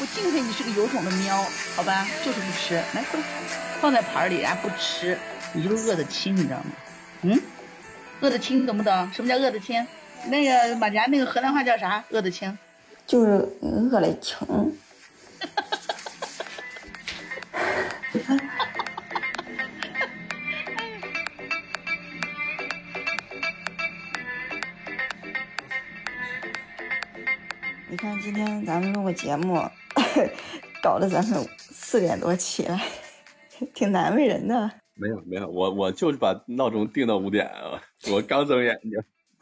我敬佩你是个有种的喵，好吧，就是不吃，来过来，放在盘里，然后不吃，你就是饿得轻，你知道吗？嗯，饿得轻，懂不懂？什么叫饿得轻？那个马甲那个河南话叫啥？饿得轻？就是饿得轻。你看，今天咱们录个节目，搞得咱们四点多起来，挺难为人的。没有没有，我我就是把闹钟定到五点啊，我刚睁眼睛。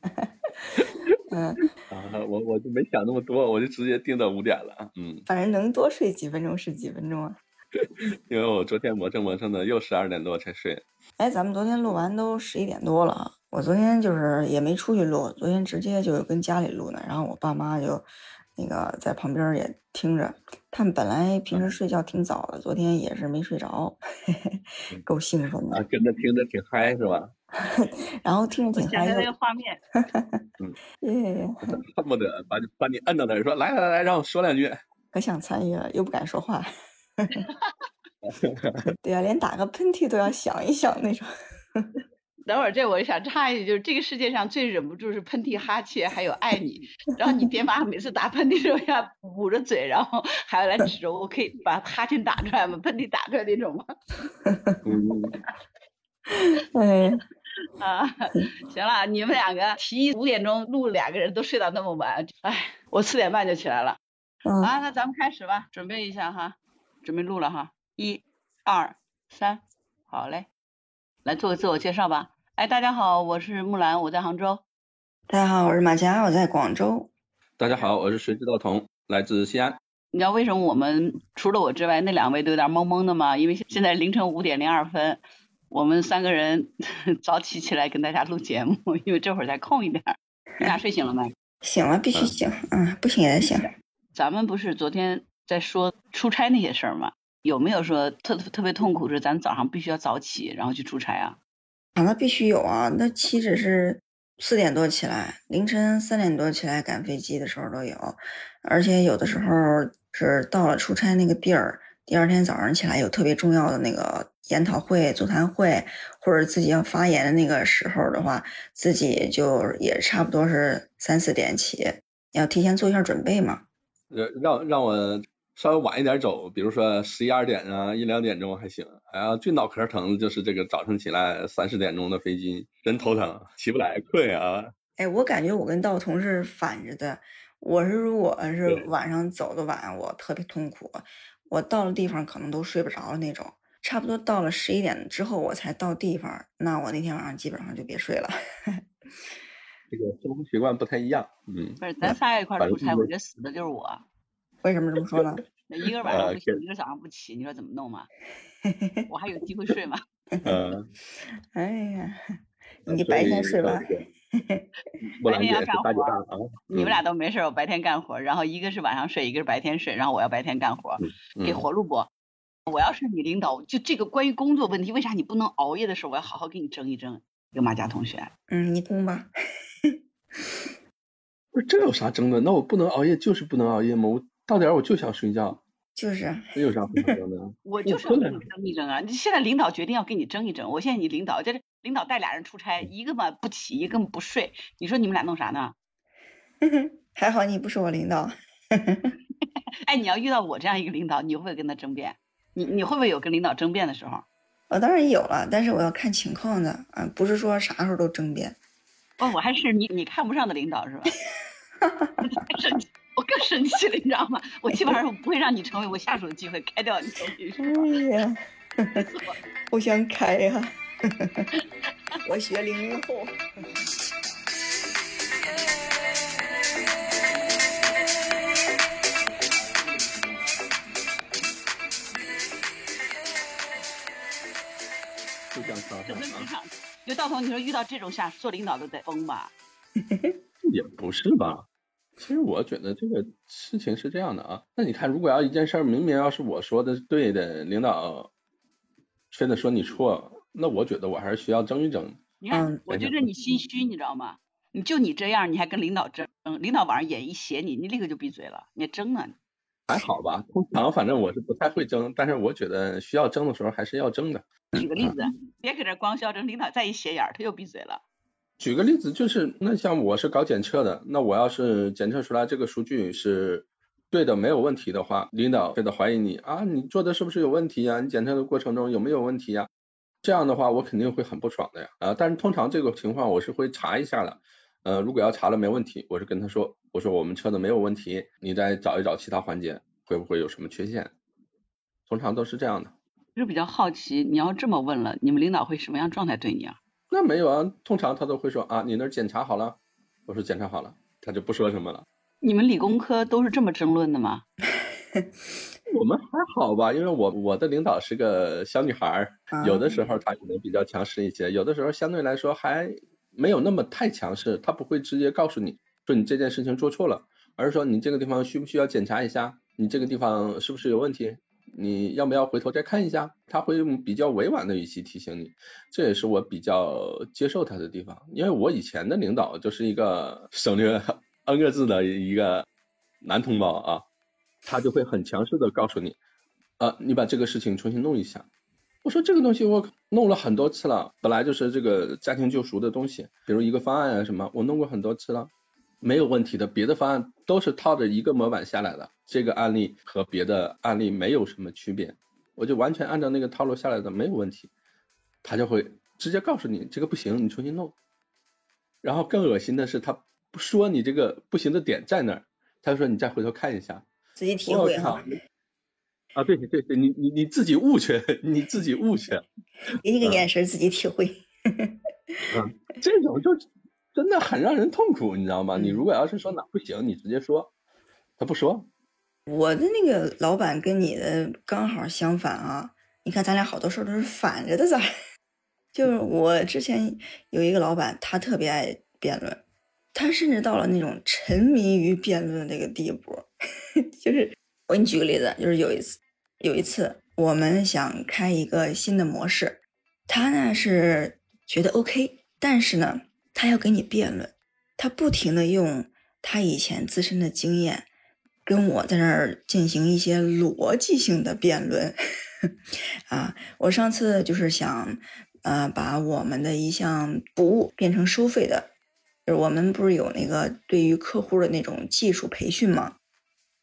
嗯啊，我我就没想那么多，我就直接定到五点了。嗯，反正能多睡几分钟是几分钟啊。因为我昨天磨蹭磨蹭的，又十二点多才睡。哎，咱们昨天录完都十一点多了啊。我昨天就是也没出去录，昨天直接就跟家里录呢。然后我爸妈就那个在旁边也听着。他们本来平时睡觉挺早的，昨天也是没睡着，嘿嘿 够兴奋的。啊，跟着听着挺嗨是吧？然后听着挺嗨。想那个画面。嗯。耶。恨不得把把你摁到那儿，说来来来，让我说两句。可想参与了，又不敢说话。对呀，连打个喷嚏都要想一想那种。等会儿这我想插一句，就是这个世界上最忍不住是喷嚏、哈欠，还有 爱你。然后你爹妈每次打喷嚏的时候要捂着嘴，然后还要来指着我，可以把哈欠打出来吗？喷嚏打出来那种吗？哎，啊，行了，你们两个提议五点钟录，两个人都睡到那么晚，哎，我四点半就起来了。啊，那咱们开始吧，准备一下哈，准备录了哈，一、二、三，好嘞。来做个自我介绍吧。哎，大家好，我是木兰，我在杭州。大家好，我是马佳，我在广州。大家好，我是谁知道彤，来自西安。你知道为什么我们除了我之外，那两位都有点懵懵的吗？因为现在凌晨五点零二分，我们三个人 早起起来跟大家录节目，因为这会儿才空一点。你俩睡醒了没？醒了，必须醒。嗯，不醒也得醒。咱们不是昨天在说出差那些事儿吗？有没有说特特别痛苦是咱早上必须要早起，然后去出差啊？啊，那必须有啊！那岂止是四点多起来，凌晨三点多起来赶飞机的时候都有，而且有的时候是到了出差那个地儿，第二天早上起来有特别重要的那个研讨会、座谈会，或者自己要发言的那个时候的话，自己就也差不多是三四点起，要提前做一下准备嘛。让让让我。稍微晚一点走，比如说十一二点啊，一两点钟还行。哎呀，最脑壳疼的就是这个早晨起来三四点钟的飞机，真头疼，起不来，困啊。哎，我感觉我跟道同是反着的。我是如果是晚上走的晚，我特别痛苦，我到了地方可能都睡不着那种。差不多到了十一点之后我才到地方，那我那天晚上基本上就别睡了。这个生活习惯不太一样，嗯。不是，咱仨一块出差，我觉得死的就是我。为什么这么说呢？一个晚上不醒，一个早上不起，你说怎么弄嘛？我还有机会睡吗？嗯。哎呀，你白天睡吧。白天要干活。你们俩都没事，我白天干活。然后一个是晚上睡，一个是白天睡。然后我要白天干活，给活路不？我要是你领导，就这个关于工作问题，为啥你不能熬夜的时候，我要好好给你争一争？有马甲同学。嗯，你攻吧。不是这有啥争的？那我不能熬夜就是不能熬夜吗？我。到点儿我就想睡觉，就是，这有啥不能的？我就是要跟你争一争啊！你现在领导决定要跟你争一争，我现在你领导，这领导带俩人出差，一个嘛不起，一个不睡，你说你们俩弄啥呢？还好你不是我领导。哎，你要遇到我这样一个领导，你会不会跟他争辩？你你会不会有跟领导争辩的时候？我当然有了，但是我要看情况的，啊，不是说啥时候都争辩。哦，我还是你你看不上的领导是吧？生气。我更生气了，你知道吗？我基本上不会让你成为我下手的机会，开掉你。哎呀，我想开呀！我学零零后。就想开。就跟就到头，你说遇到这种下属，做领导都得疯吧？也不是吧。其实我觉得这个事情是这样的啊，那你看，如果要一件事儿明明要是我说的是对的，领导非得说你错，那我觉得我还是需要争一争。你看，我觉得你心虚，你知道吗？你就你这样，你还跟领导争，领导往上眼一斜你，你立刻就闭嘴了，你还争呢？还好吧，通常反正我是不太会争，但是我觉得需要争的时候还是要争的。举个例子，别搁这光嚣张，领导再一斜眼，他又闭嘴了。举个例子，就是那像我是搞检测的，那我要是检测出来这个数据是对的，没有问题的话，领导觉得怀疑你啊，你做的是不是有问题呀？你检测的过程中有没有问题呀？这样的话，我肯定会很不爽的呀。啊，但是通常这个情况我是会查一下的。呃，如果要查了没问题，我是跟他说，我说我们测的没有问题，你再找一找其他环节会不会有什么缺陷，通常都是这样的。就比较好奇，你要这么问了，你们领导会什么样状态对你啊？那没有啊，通常他都会说啊，你那检查好了，我说检查好了，他就不说什么了。你们理工科都是这么争论的吗？我们还好吧，因为我我的领导是个小女孩儿，有的时候她可能比较强势一些，有的时候相对来说还。没有那么太强势，她不会直接告诉你说你这件事情做错了，而是说你这个地方需不需要检查一下，你这个地方是不是有问题，你要不要回头再看一下？他会用比较委婉的语气提醒你，这也是我比较接受他的地方，因为我以前的领导就是一个 省略 N 个字的一个男同胞啊，他就会很强势的告诉你，啊，你把这个事情重新弄一下。我说这个东西我弄了很多次了，本来就是这个家庭救赎的东西，比如一个方案啊什么，我弄过很多次了，没有问题的。别的方案都是套着一个模板下来的，这个案例和别的案例没有什么区别，我就完全按照那个套路下来的，没有问题。他就会直接告诉你这个不行，你重新弄。然后更恶心的是，他不说你这个不行的点在哪儿，他就说你再回头看一下，自己体会哈。啊，对对对，你你你自己悟去，你自己悟去，给你个眼神，自己体会。嗯，这种就真的很让人痛苦，你知道吗？你如果要是说哪不行，你直接说，他不说。我的那个老板跟你的刚好相反啊！你看咱俩好多事儿都是反着的，咋？就是我之前有一个老板，他特别爱辩论，他甚至到了那种沉迷于辩论的那个地步，就是我给你举个例子，就是有一次。有一次，我们想开一个新的模式，他呢是觉得 OK，但是呢，他要跟你辩论，他不停的用他以前自身的经验，跟我在那儿进行一些逻辑性的辩论。啊，我上次就是想，呃，把我们的一项服务变成收费的，就是我们不是有那个对于客户的那种技术培训吗？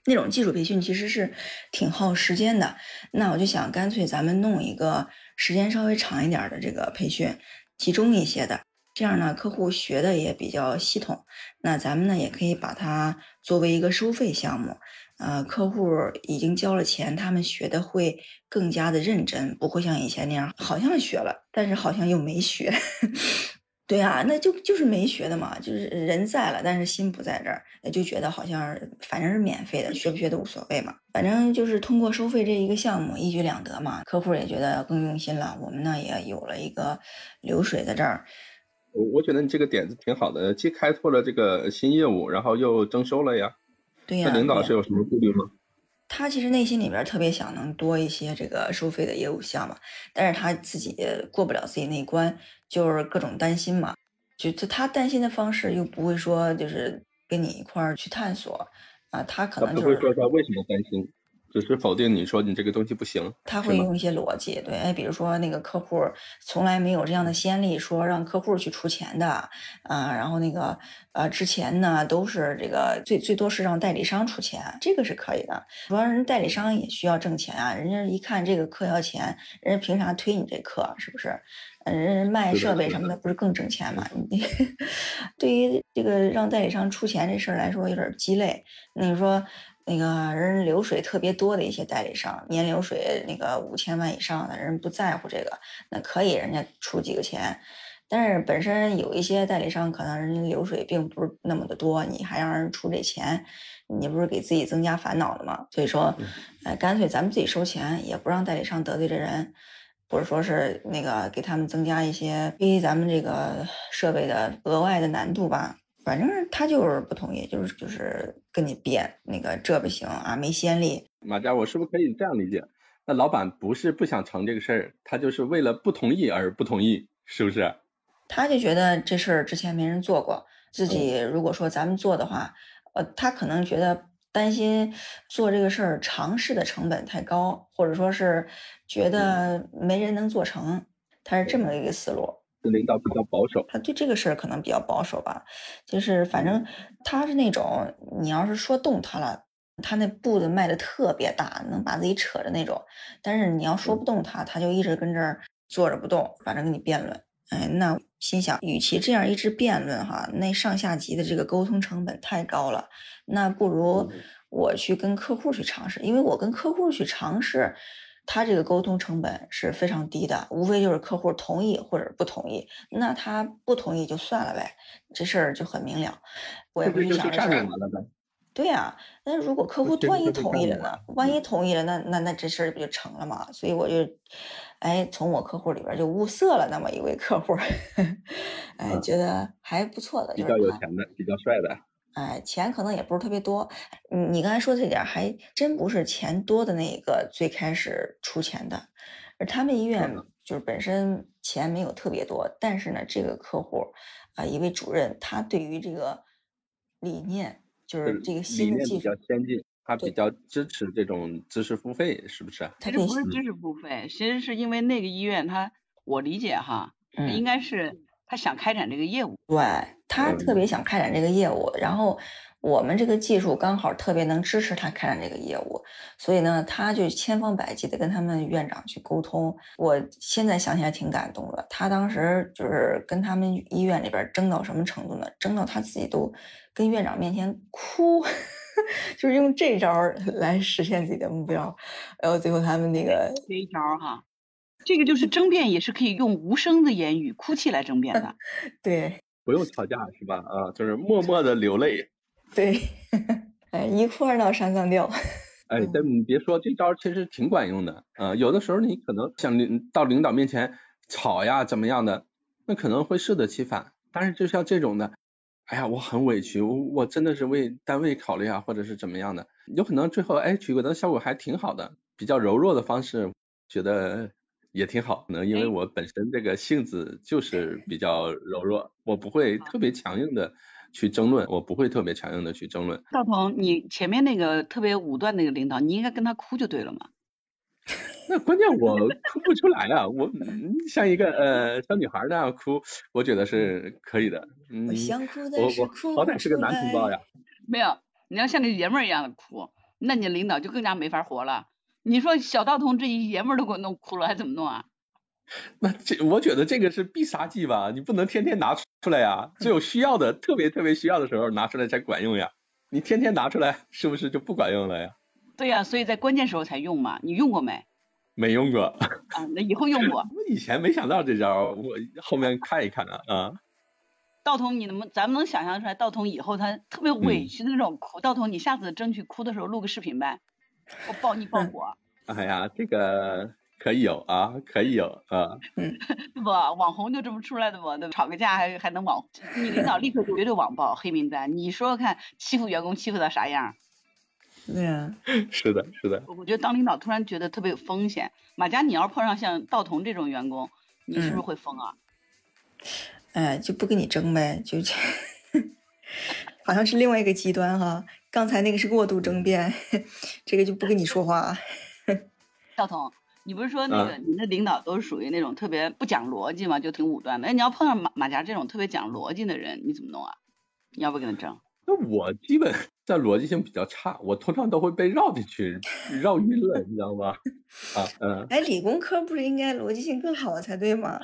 那种技术培训其实是挺耗时间的，那我就想干脆咱们弄一个时间稍微长一点的这个培训，集中一些的，这样呢客户学的也比较系统，那咱们呢也可以把它作为一个收费项目，呃，客户已经交了钱，他们学的会更加的认真，不会像以前那样好像学了，但是好像又没学。对啊，那就就是没学的嘛，就是人在了，但是心不在这儿，就觉得好像反正是免费的，学不学都无所谓嘛。反正就是通过收费这一个项目，一举两得嘛。客户也觉得更用心了，我们呢也有了一个流水在这儿。我我觉得你这个点子挺好的，既开拓了这个新业务，然后又征收了呀。对呀。那领导是有什么顾虑吗？他其实内心里边特别想能多一些这个收费的业务项嘛，但是他自己过不了自己那关，就是各种担心嘛。就他他担心的方式又不会说就是跟你一块儿去探索啊，他可能就是。不会说他为什么担心。只是否定你说你这个东西不行，他会用一些逻辑，对，哎，比如说那个客户从来没有这样的先例，说让客户去出钱的，啊，然后那个呃之前呢都是这个最最多是让代理商出钱，这个是可以的，主要人代理商也需要挣钱啊，人家一看这个课要钱，人家凭啥推你这课？是不是？人家卖设备什么的不是更挣钱吗？你 对于这个让代理商出钱这事儿来说有点鸡肋，你说？那个人流水特别多的一些代理商，年流水那个五千万以上的人不在乎这个，那可以人家出几个钱，但是本身有一些代理商可能人家流水并不是那么的多，你还让人出这钱，你不是给自己增加烦恼了吗？所以说，哎，干脆咱们自己收钱，也不让代理商得罪这人，或者说是那个给他们增加一些逼咱们这个设备的额外的难度吧。反正他就是不同意，就是就是跟你辩那个这不行啊，没先例。马佳，我是不是可以这样理解？那老板不是不想成这个事儿，他就是为了不同意而不同意，是不是？他就觉得这事儿之前没人做过，自己如果说咱们做的话，呃，他可能觉得担心做这个事儿尝试的成本太高，或者说是觉得没人能做成，他是这么一个思路。领导比较保守，他对这个事儿可能比较保守吧。就是反正他是那种，你要是说动他了，他那步子迈的特别大，能把自己扯着那种。但是你要说不动他，他就一直跟这儿坐着不动，反正跟你辩论。哎，那心想，与其这样一直辩论哈，那上下级的这个沟通成本太高了，那不如我去跟客户去尝试，因为我跟客户去尝试，他这个沟通成本是非常低的，无非就是客户同意或者不同意，那他不同意就算了呗，这事儿就很明了。我也不去想着事儿。对呀，那如果客户万一同意了呢？万一同意了，那那那这事儿不就成了吗？所以我就，哎，从我客户里边就物色了那么一位客户，哎，觉得还不错的，比较有钱的，比较帅的。哎，钱可能也不是特别多。你你刚才说这点还真不是钱多的那个最开始出钱的，而他们医院就是本身钱没有特别多，但是呢，这个客户啊，一位主任，他对于这个理念。就是这个新的技术比较先进，他比较支持这种知识付费，是不是？其实不是知识付费，其实是因为那个医院，他我理解哈，应该是他想开展这个业务，对他特别想开展这个业务，然后。我们这个技术刚好特别能支持他开展这个业务，所以呢，他就千方百计的跟他们院长去沟通。我现在想起来挺感动的，他当时就是跟他们医院里边争到什么程度呢？争到他自己都跟院长面前哭，就是用这招 来实现自己的目标。然后最后他们那个这一招哈，这个就是争辩也是可以用无声的言语哭泣来争辩的，对，不用吵架是吧？啊，就是默默的流泪。对，哎，一哭二闹三上吊。哎，但你别说，这招其实挺管用的。啊，有的时候你可能想领到领导面前吵呀，怎么样的，那可能会适得其反。但是就像这种的，哎呀，我很委屈，我我真的是为单位考虑啊，或者是怎么样的，有可能最后哎取得效果还挺好的，比较柔弱的方式，觉得也挺好。可能因为我本身这个性子就是比较柔弱，我不会特别强硬的。去争论，我不会特别强硬的去争论。赵鹏，你前面那个特别武断那个领导，你应该跟他哭就对了嘛。那关键我哭不出来啊，我像一个呃小女孩那样哭，我觉得是可以的。嗯，我我好歹是个男同胞呀。没有，你要像个爷们儿一样的哭，那你领导就更加没法活了。你说小道童这一爷们儿都给我弄哭了，还怎么弄啊？那这我觉得这个是必杀技吧，你不能天天拿出来呀，只有需要的特别特别需要的时候拿出来才管用呀，你天天拿出来是不是就不管用了呀？对呀，所以在关键时候才用嘛，你用过没？没用过。啊，那以后用过。我以前没想到这招，我后面看一看啊。啊。道童，你能咱们能想象出来，道童以后他特别委屈的那种哭，道童你下次争取哭的时候录个视频呗，我抱你抱我。哎呀，这个。可以有啊，可以有啊。嗯，不，网红就这么出来的嘛，对吧？吵个架还还能网，你领导立刻就绝对网暴黑名单。你说说看，欺负员工欺负到啥样？对呀。是的，是的。我觉得当领导突然觉得特别有风险。马佳，你要碰上像道童这种员工，你是不是会疯啊？哎，就不跟你争呗，就 好像是另外一个极端哈。刚才那个是过度争辩，这个就不跟你说话。道彤。你不是说那个你的领导都是属于那种特别不讲逻辑嘛，就挺武断的。哎，你要碰上马马甲这种特别讲逻辑的人，你怎么弄啊？你要不跟他争？那我基本在逻辑性比较差，我通常都会被绕进去，绕晕了，你知道吗？啊，嗯。哎，理工科不是应该逻辑性更好才对吗？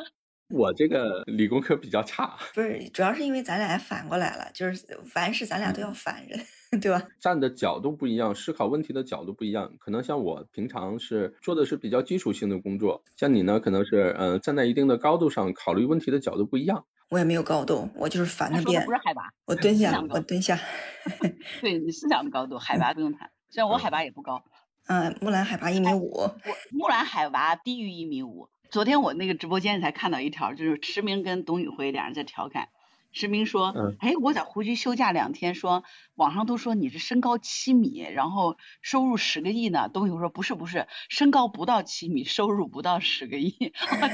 我这个理工科比较差。不是，主要是因为咱俩反过来了，就是凡事咱俩都要反着。对吧？站的角度不一样，思考问题的角度不一样。可能像我平常是做的是比较基础性的工作，像你呢，可能是呃站在一定的高度上考虑问题的角度不一样。我也没有高度，我就是反着变。不是海拔，我蹲下，我蹲下。对你思想的高度，海拔不用谈。虽然我海拔也不高。嗯，木兰海拔一米五。我木兰海拔低于一米五。昨天我那个直播间才看到一条，就是驰明跟董宇辉俩人在调侃。池明说：“哎，我在湖区休假两天，说网上都说你是身高七米，然后收入十个亿呢。董宇辉说不是不是，身高不到七米，收入不到十个亿。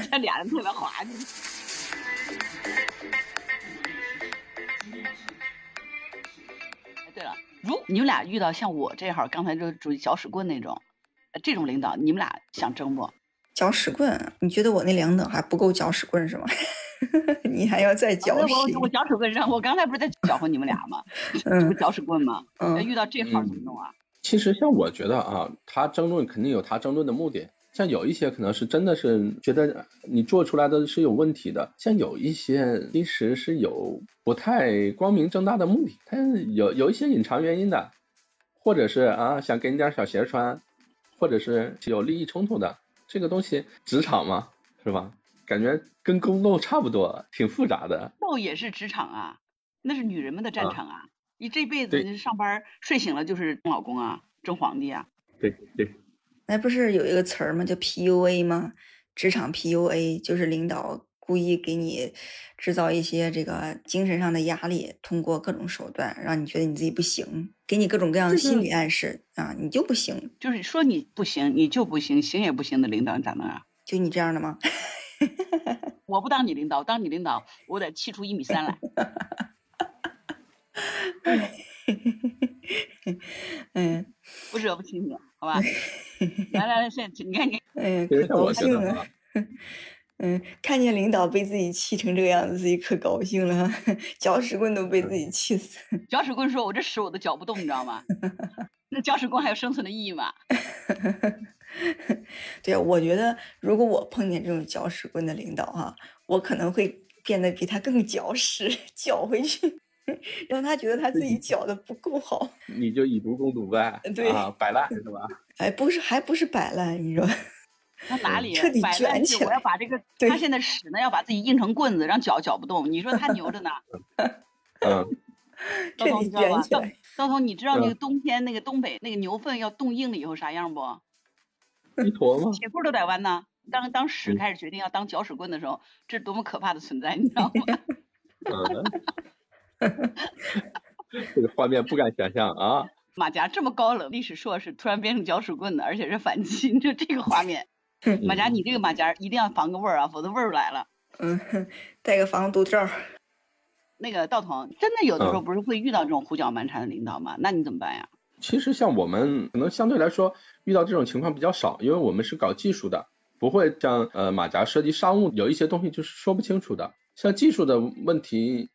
这俩人特别滑稽。哎，对了，如你们俩遇到像我这号刚才就属于搅屎棍那种，这种领导，你们俩想争不？搅屎棍？你觉得我那两等还不够搅屎棍是吗？你还要再搅屎？我我搅屎棍上我刚才不是在搅和你们俩吗？嗯，搅屎棍吗？嗯，遇到这号怎么弄啊？其实像我觉得啊，他争论肯定有他争论的目的。像有一些可能是真的是觉得你做出来的是有问题的，像有一些其实是有不太光明正大的目的，他有有一些隐藏原因的，或者是啊想给你点小鞋穿，或者是有利益冲突的，这个东西职场嘛，是吧？感觉跟宫斗差不多，挺复杂的。斗也是职场啊，那是女人们的战场啊，你这辈子上班睡醒了就是争老公啊，争皇帝啊。对对。那不是有一个词儿吗？叫 PUA 吗？职场 PUA 就是领导故意给你制造一些这个精神上的压力，通过各种手段让你觉得你自己不行，给你各种各样的心理暗示啊，你就不行。就是说你不行，你就不行，行也不行的领导咋弄啊？就你这样的吗？我不当你领导，当你领导我得气出一米三来。嗯，不惹不起你。好吧，来来来，现你看你，嗯，可高兴了，嗯，看见领导被自己气成这个样子，自己可高兴了，搅屎棍都被自己气死。搅屎棍说：“我这屎我都搅不动，你知道吗？” 那搅屎棍还有生存的意义吗？对啊，我觉得如果我碰见这种搅屎棍的领导哈，我可能会变得比他更搅屎，搅回去。让他觉得他自己搅的不够好，你就以毒攻毒呗，对啊，摆烂是吧？哎，不是，还不是摆烂，你说？那哪里？彻底卷起来！我要把这个，他现在屎呢，要把自己硬成棍子，让脚搅不动。你说他牛着呢？嗯，彻底卷起来。高彤，你知道那个冬天那个东北那个牛粪要冻硬了以后啥样不？一坨吗？铁棍都得弯呢。当当屎开始决定要当搅屎棍的时候，这是多么可怕的存在，你知道吗？这个画面不敢想象啊！马甲这么高冷，历史硕士突然变成搅屎棍的，而且是反击，就这个画面。马甲，你这个马甲一定要防个味儿啊，否则味儿来了。嗯，带个防毒罩。那个道童，真的有的时候不是会遇到这种胡搅蛮缠的领导吗？那你怎么办呀？其实像我们可能相对来说遇到这种情况比较少，因为我们是搞技术的，不会像呃马甲涉及商务，有一些东西就是说不清楚的。像技术的问题。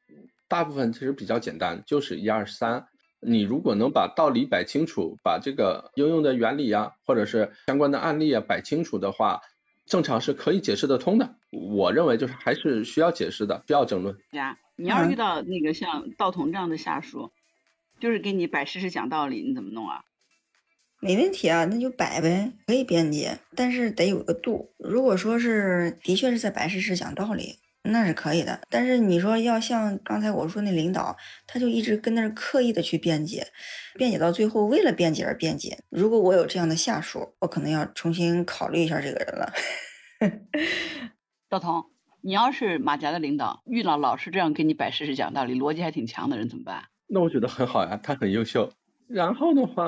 大部分其实比较简单，就是一二三。你如果能把道理摆清楚，把这个应用的原理啊，或者是相关的案例啊摆清楚的话，正常是可以解释得通的。我认为就是还是需要解释的，不要争论。呀，你要是遇到那个像道童这样的下属，就是给你摆事实讲道理，你怎么弄啊？没问题啊，那就摆呗，可以辩解，但是得有个度。如果说是的确是在摆事实讲道理。那是可以的，但是你说要像刚才我说那领导，他就一直跟那儿刻意的去辩解，辩解到最后为了辩解而辩解。如果我有这样的下属，我可能要重新考虑一下这个人了。赵彤，你要是马甲的领导，遇到老是这样跟你摆事实讲道理，逻辑还挺强的人怎么办？那我觉得很好呀，他很优秀。然后的话，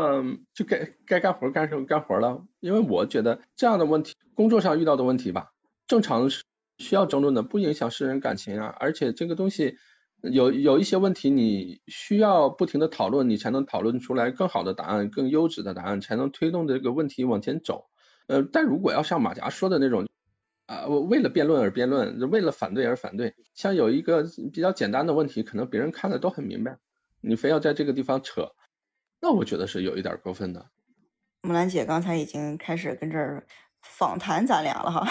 就该该干活干什么干活了，因为我觉得这样的问题，工作上遇到的问题吧，正常是。需要争论的不影响私人感情啊，而且这个东西有有一些问题，你需要不停的讨论，你才能讨论出来更好的答案，更优质的答案，才能推动这个问题往前走。呃，但如果要像马甲说的那种啊，我为了辩论而辩论，为了反对而反对，像有一个比较简单的问题，可能别人看的都很明白，你非要在这个地方扯，那我觉得是有一点过分的。木兰姐刚才已经开始跟这儿访谈咱俩了哈。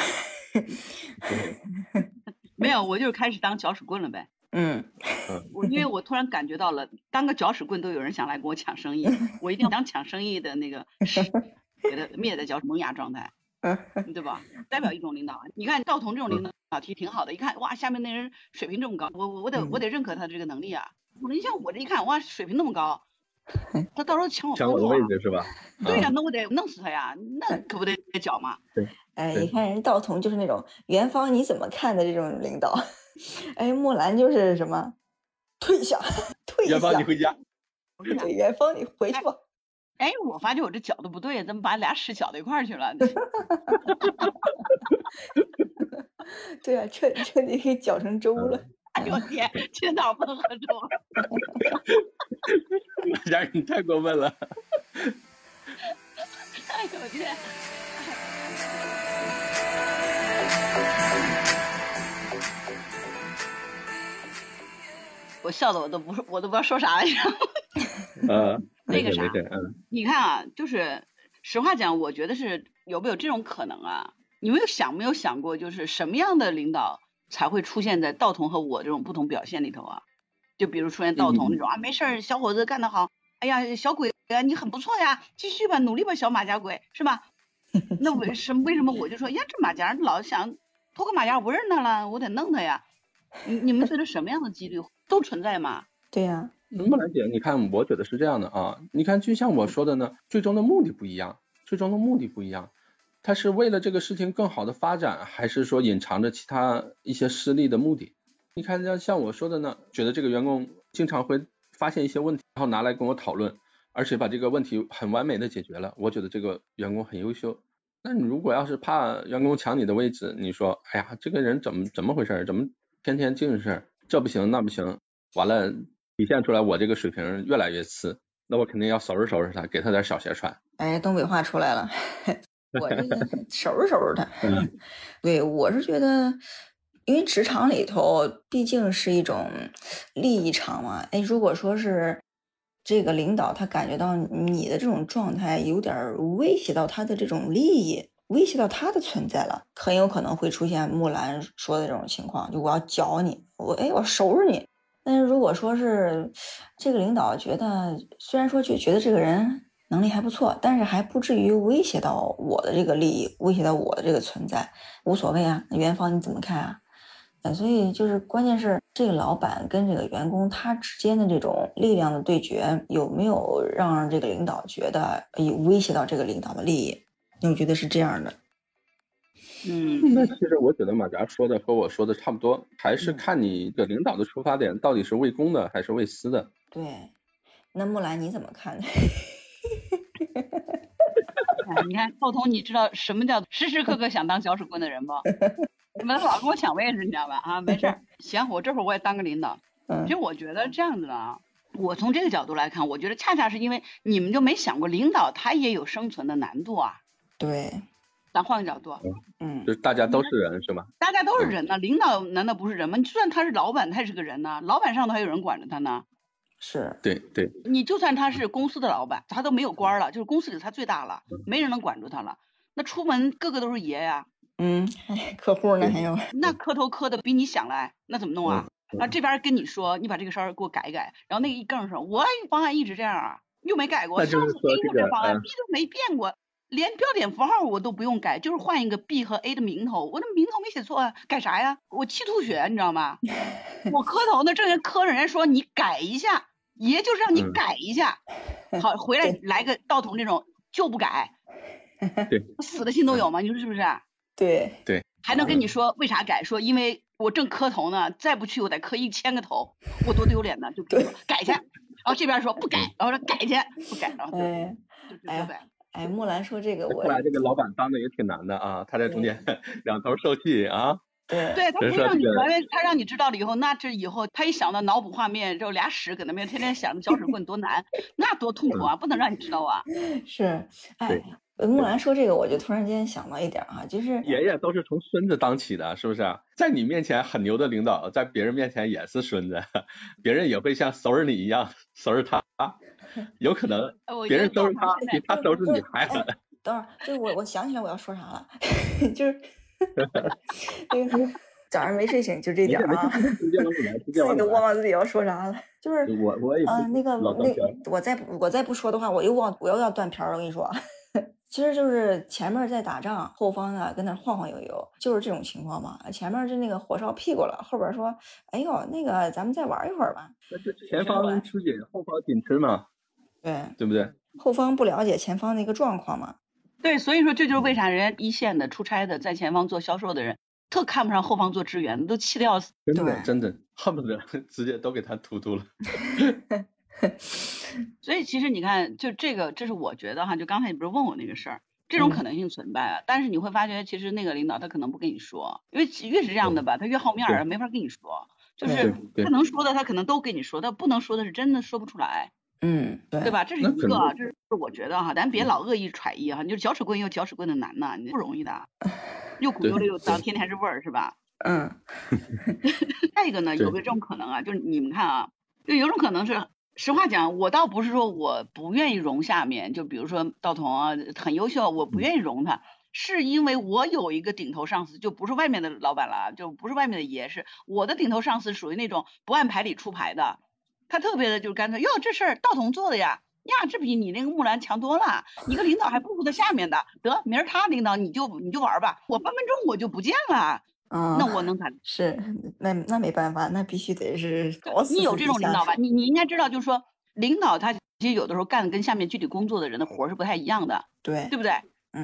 没有，我就开始当搅屎棍了呗。嗯，我因为我突然感觉到了，当个搅屎棍都有人想来跟我抢生意，我一定要当抢生意的那个，给他灭的搅萌芽状态，对吧？代表一种领导。你看赵彤这种领导其实挺好的，一看哇，下面那人水平这么高，我我我得我得认可他的这个能力啊。你像我这一看哇，水平那么高。他到时候抢我抢我的位置是吧？对呀，那我得弄死他呀，那可不得搅吗？对，哎，你看人道童就是那种元芳你怎么看的这种领导？哎，木兰就是什么退下，退下。元芳你回家。对，元芳你回去吧。哎，我发觉我这搅的不对，怎么把俩屎搅到一块儿去了？对啊，彻彻底给搅成粥了。哎呦我天，青岛不能喝粥。马佳，你太过分了。哎呦我天。我笑的我都不我都不知道说啥了，你知道吗？嗯，那个啥，嗯，你看啊，就是实话讲，我觉得是有没有这种可能啊？你们有想没有想过，就是什么样的领导才会出现在道童和我这种不同表现里头啊？就比如出现道童那种啊，没事儿，小伙子干得好，哎呀，小鬼啊，你很不错呀，继续吧，努力吧，小马甲鬼，是吧？那为 什么为什么我就说呀，这马甲老想脱个马甲，不认他了，我得弄他呀？你你们觉得什么样的几率都存在吗？对呀，木兰姐，你看，我觉得是这样的啊，你看，就像我说的呢，最终的目的不一样，最终的目的不一样，他是为了这个事情更好的发展，还是说隐藏着其他一些私利的目的？你看，像像我说的呢，觉得这个员工经常会发现一些问题，然后拿来跟我讨论，而且把这个问题很完美的解决了，我觉得这个员工很优秀。那你如果要是怕员工抢你的位置，你说，哎呀，这个人怎么怎么回事？怎么？天天净事儿，这不行那不行，完了体现出来我这个水平越来越次，那我肯定要收拾收拾他，给他点小鞋穿。哎，东北话出来了，我这个收拾收拾他。对，我是觉得，因为职场里头毕竟是一种利益场嘛。哎，如果说是这个领导他感觉到你的这种状态有点威胁到他的这种利益。威胁到他的存在了，很有可能会出现木兰说的这种情况，就我要搅你，我哎，我收拾你。但是如果说是这个领导觉得，虽然说就觉得这个人能力还不错，但是还不至于威胁到我的这个利益，威胁到我的这个存在，无所谓啊。元芳你怎么看啊？所以就是关键是这个老板跟这个员工他之间的这种力量的对决，有没有让这个领导觉得有威胁到这个领导的利益？我觉得是这样的，嗯，那其实我觉得马甲说的和我说的差不多，还是看你的领导的出发点到底是为公的还是为私的。对，那木兰你怎么看呢？你看浩彤，你知道什么叫时时刻刻想当搅屎棍的人不？你们老跟我抢位置，你知道吧？啊，没事儿，行，我这会儿我也当个领导。其实我觉得这样子的啊。我从这个角度来看，我觉得恰恰是因为你们就没想过，领导他也有生存的难度啊。对，咱换个角度，嗯，就是大家都是人是吗？大家都是人呢，领导难道不是人吗？就算他是老板，他也是个人呢。老板上头还有人管着他呢。是，对对。你就算他是公司的老板，他都没有官了，就是公司里他最大了，没人能管住他了。那出门个个都是爷呀。嗯，客户呢还有。那磕头磕的比你想来，那怎么弄啊？啊，这边跟你说，你把这个事儿给我改一改。然后那个一更说，我方案一直这样啊，又没改过。上次 A 就这方案，B 都没变过，连标点符号我都不用改，就是换一个 B 和 A 的名头，我的名头没写错啊，改啥呀？我气吐血，你知道吗？我磕头呢，正人磕着，人家说你改一下，爷就是让你改一下。好，回来来个道童这种就不改，对，死的心都有吗？你说是不是？对对，还能跟你说为啥改？说因为。我正磕头呢，再不去我得磕一千个头，我多丢脸呢！就改去，然后这边说不改，然后说改去，不改，然后就哎，哎，哎，木兰说这个，我后来这个老板当的也挺难的啊，他在中间 两头受气啊。对，对他不让你，因为他让你知道了以后，那这以后他一想到脑补画面，就俩屎搁那边，天天想着搅屎棍多难，那多痛苦啊！不能让你知道啊。是，哎。木兰说这个，我就突然间想到一点哈，就是爷爷都是从孙子当起的，是不是？在你面前很牛的领导，在别人面前也是孙子，别人也会像收拾你一样收拾他，有可能别人收拾他比他收拾你还狠。等会儿，就是我我想起来我要说啥了，就是 那个早上没睡醒就这点啊，自己都忘了自己要说啥了，就是我我也啊那个那我再我再不说的话，我又忘我又要断片了，我跟你说。其实就是前面在打仗，后方呢跟那晃晃悠悠，就是这种情况嘛。前面是那个火烧屁股了，后边说：“哎呦，那个咱们再玩一会儿吧。”那是前方吃紧，后方紧吃嘛。对，对不对？后方不了解前方的一个状况嘛。对，所以说这就是为啥人家一线的出差的，在前方做销售的人，特看不上后方做支援的，都气得要死。真的，真的恨不得 直接都给他突突了。所以其实你看，就这个，这是我觉得哈，就刚才你不是问我那个事儿，这种可能性存在啊。但是你会发觉，其实那个领导他可能不跟你说，因为越是这样的吧，他越好面儿，没法跟你说。就是他能说的他可能都跟你说，他不能说的是真的说不出来。嗯，对，对吧？这是一个，这是我觉得哈，咱别老恶意揣疑哈。你就搅屎棍又搅屎棍的难呐，你不容易的，又苦又累又脏，天天还是味儿，是吧？嗯。再一个呢，有没有这种可能啊，就是你们看啊，就有种可能是，实话讲，我倒不是说我不愿意容下面，就比如说道童啊，很优秀，我不愿意容他，是因为我有一个顶头上司，就不是外面的老板了，就不是外面的爷，是我的顶头上司，属于那种不按牌理出牌的。他特别的就干脆，哟，这事儿道童做的呀，呀，这比你那个木兰强多了。你个领导还不如他下面的，得明儿他领导你就你就玩吧，我分分钟我就不见了。啊，那我能咋？是，那那没办法，那必须得是。你有这种领导吧？你你应该知道，就是说领导他其实有的时候干的跟下面具体工作的人的活是不太一样的，对，对不对？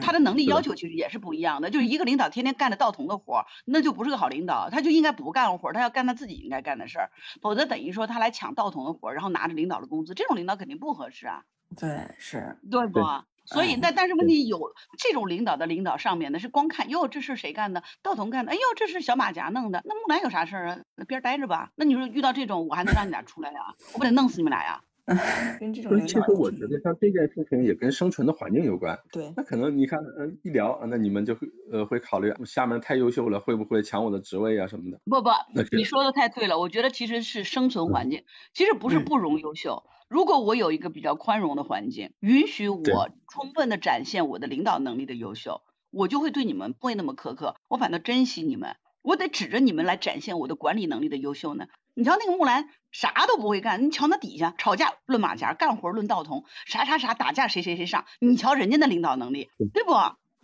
他的能力要求其实也是不一样的，就是一个领导天天干着道同的活，那就不是个好领导，他就应该不干活，他要干他自己应该干的事儿，否则等于说他来抢道同的活，然后拿着领导的工资，这种领导肯定不合适啊。对，是，对不？所以，那但是问题有这种领导的领导上面呢是光看，哟，这是谁干的？道童干的，哎呦，这是小马甲弄的，那木兰有啥事儿啊？那边待着吧。那你说遇到这种，我还能让你俩出来呀？我不得弄死你们俩呀？跟 这种其实我觉得像这件事情也跟生存的环境有关。对。那可能你看，嗯，一聊，那你们就会呃会考虑下面太优秀了，会不会抢我的职位啊什么的？不不，你说的太对了。我觉得其实是生存环境，其实不是不容优秀。如果我有一个比较宽容的环境，允许我充分的展现我的领导能力的优秀，我就会对你们不会那么苛刻，我反倒珍惜你们。我得指着你们来展现我的管理能力的优秀呢。你瞧那个木兰啥都不会干，你瞧那底下吵架论马甲，干活论道童，啥啥啥打架谁谁谁上，你瞧人家的领导能力，对不？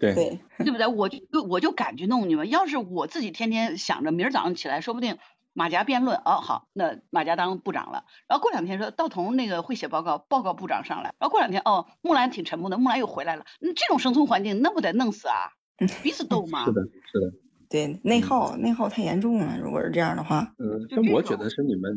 对对对不对？我就我就敢去弄你们。要是我自己天天想着明儿早上起来，说不定马甲辩论，哦好，那马甲当部长了。然后过两天说道童那个会写报告，报告部长上来。然后过两天哦木兰挺沉默的，木兰又回来了。那这种生存环境，那不得弄死啊？彼此斗吗？是的，是的。对内耗，内耗太严重了。如果是这样的话，嗯，那我觉得是你们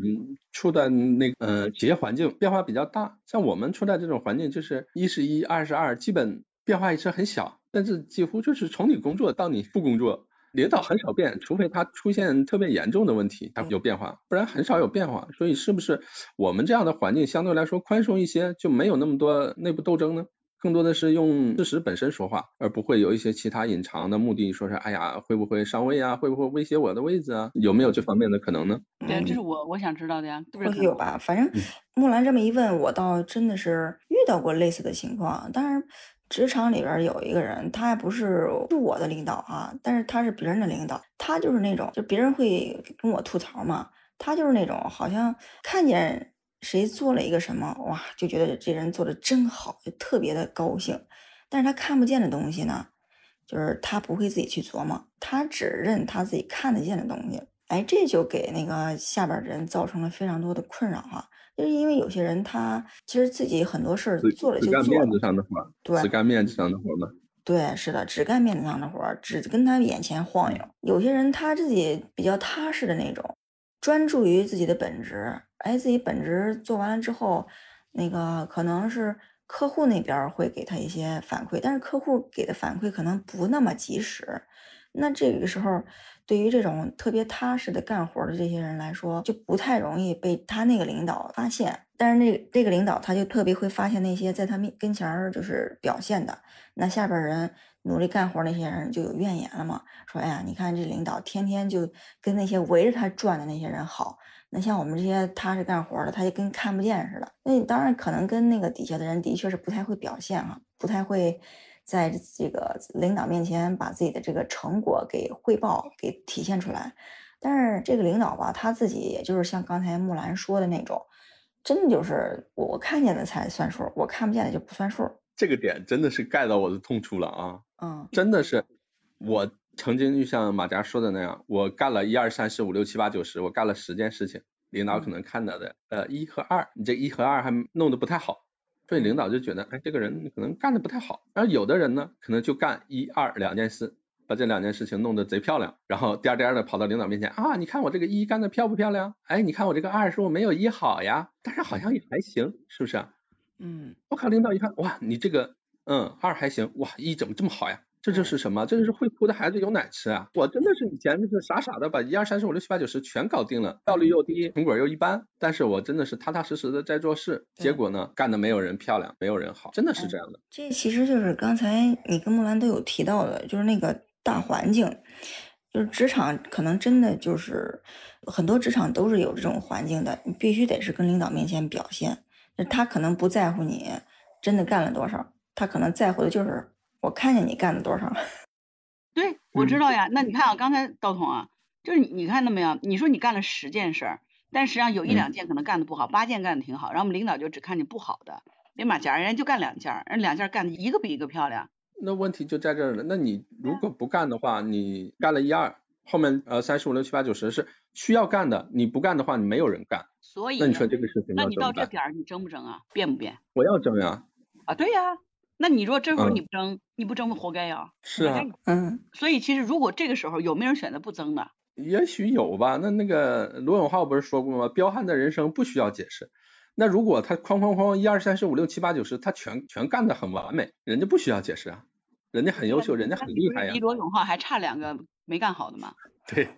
处在那个呃企业环境变化比较大。像我们处在这种环境，就是一是一，二是二，基本变化也是很小。但是几乎就是从你工作到你不工作，领导很少变，除非他出现特别严重的问题，他有变化，不然很少有变化。所以是不是我们这样的环境相对来说宽松一些，就没有那么多内部斗争呢？更多的是用事实本身说话，而不会有一些其他隐藏的目的，说是哎呀会不会上位啊，会不会威胁我的位置啊？有没有这方面的可能呢？对，这是我我想知道的呀。或许有吧，反正木兰这么一问，我倒真的是遇到过类似的情况。当然，职场里边有一个人，他还不是是我的领导啊，但是他是别人的领导，他就是那种就别人会跟我吐槽嘛，他就是那种好像看见。谁做了一个什么哇，就觉得这人做的真好，就特别的高兴。但是他看不见的东西呢，就是他不会自己去琢磨，他只认他自己看得见的东西。哎，这就给那个下边人造成了非常多的困扰哈。就是因为有些人他其实自己很多事儿做了就做，只干面子上的活，对，只干面子上的活嘛。对，是的，只干面子上的活，只跟他眼前晃悠。有些人他自己比较踏实的那种。专注于自己的本职，哎，自己本职做完了之后，那个可能是客户那边会给他一些反馈，但是客户给的反馈可能不那么及时。那这个时候，对于这种特别踏实的干活的这些人来说，就不太容易被他那个领导发现。但是那这个领导他就特别会发现那些在他面跟前儿就是表现的，那下边人。努力干活那些人就有怨言了嘛？说哎呀，你看这领导天天就跟那些围着他转的那些人好，那像我们这些踏实干活的，他就跟看不见似的。那你当然可能跟那个底下的人的确是不太会表现哈，不太会在这个领导面前把自己的这个成果给汇报、给体现出来。但是这个领导吧，他自己也就是像刚才木兰说的那种，真的就是我我看见的才算数，我看不见的就不算数。这个点真的是盖到我的痛处了啊！嗯，真的是，我曾经就像马甲说的那样，我干了一二三四五六七八九十，我干了十件事情，领导可能看到的呃一和二，你这一和二还弄得不太好，所以领导就觉得哎这个人可能干的不太好。而有的人呢，可能就干一二两件事，把这两件事情弄得贼漂亮，然后颠颠的跑到领导面前啊，你看我这个一干的漂不漂亮？哎，你看我这个二说我没有一好呀，但是好像也还行，是不是？嗯，我靠，领导一看，哇，你这个，嗯，二还行，哇，一怎么这么好呀？这就是什么？这就是会哭的孩子有奶吃啊！我真的是以前就是傻傻的把一二三四五六七八九十全搞定了，效率又低，成果又一般，但是我真的是踏踏实实的在做事，结果呢，干的没有人漂亮，没有人好，真的是这样的。这其实就是刚才你跟木兰都有提到的，就是那个大环境，就是职场可能真的就是很多职场都是有这种环境的，你必须得是跟领导面前表现，他可能不在乎你真的干了多少，他可能在乎的就是。我看见你干了多少？对，我知道呀。那你看啊，刚才道童啊，就是你你看到没有？你说你干了十件事儿，但实际上有一两件可能干的不好，八件干的挺好。然后我们领导就只看见不好的，立马甲，人家就干两件，人两件干的一个比一个漂亮。那问题就在这儿了。那你如果不干的话，你干了一二，后面呃三十五六七八九十是需要干的，你不干的话，你没有人干。所以那你说这个事情那你到这点儿你争不争啊？变不变？我要争呀。啊，对呀。那你说这会儿你不争，你不争活该呀。是啊，嗯。所以其实如果这个时候有没有人选择不争的？也许有吧。那那个罗永浩不是说过吗？彪悍的人生不需要解释。那如果他哐哐哐一二三四五六七八九十，他全全干的很完美，人家不需要解释啊，人家很优秀，人家很厉害呀。离罗永浩还差两个没干好的吗？对，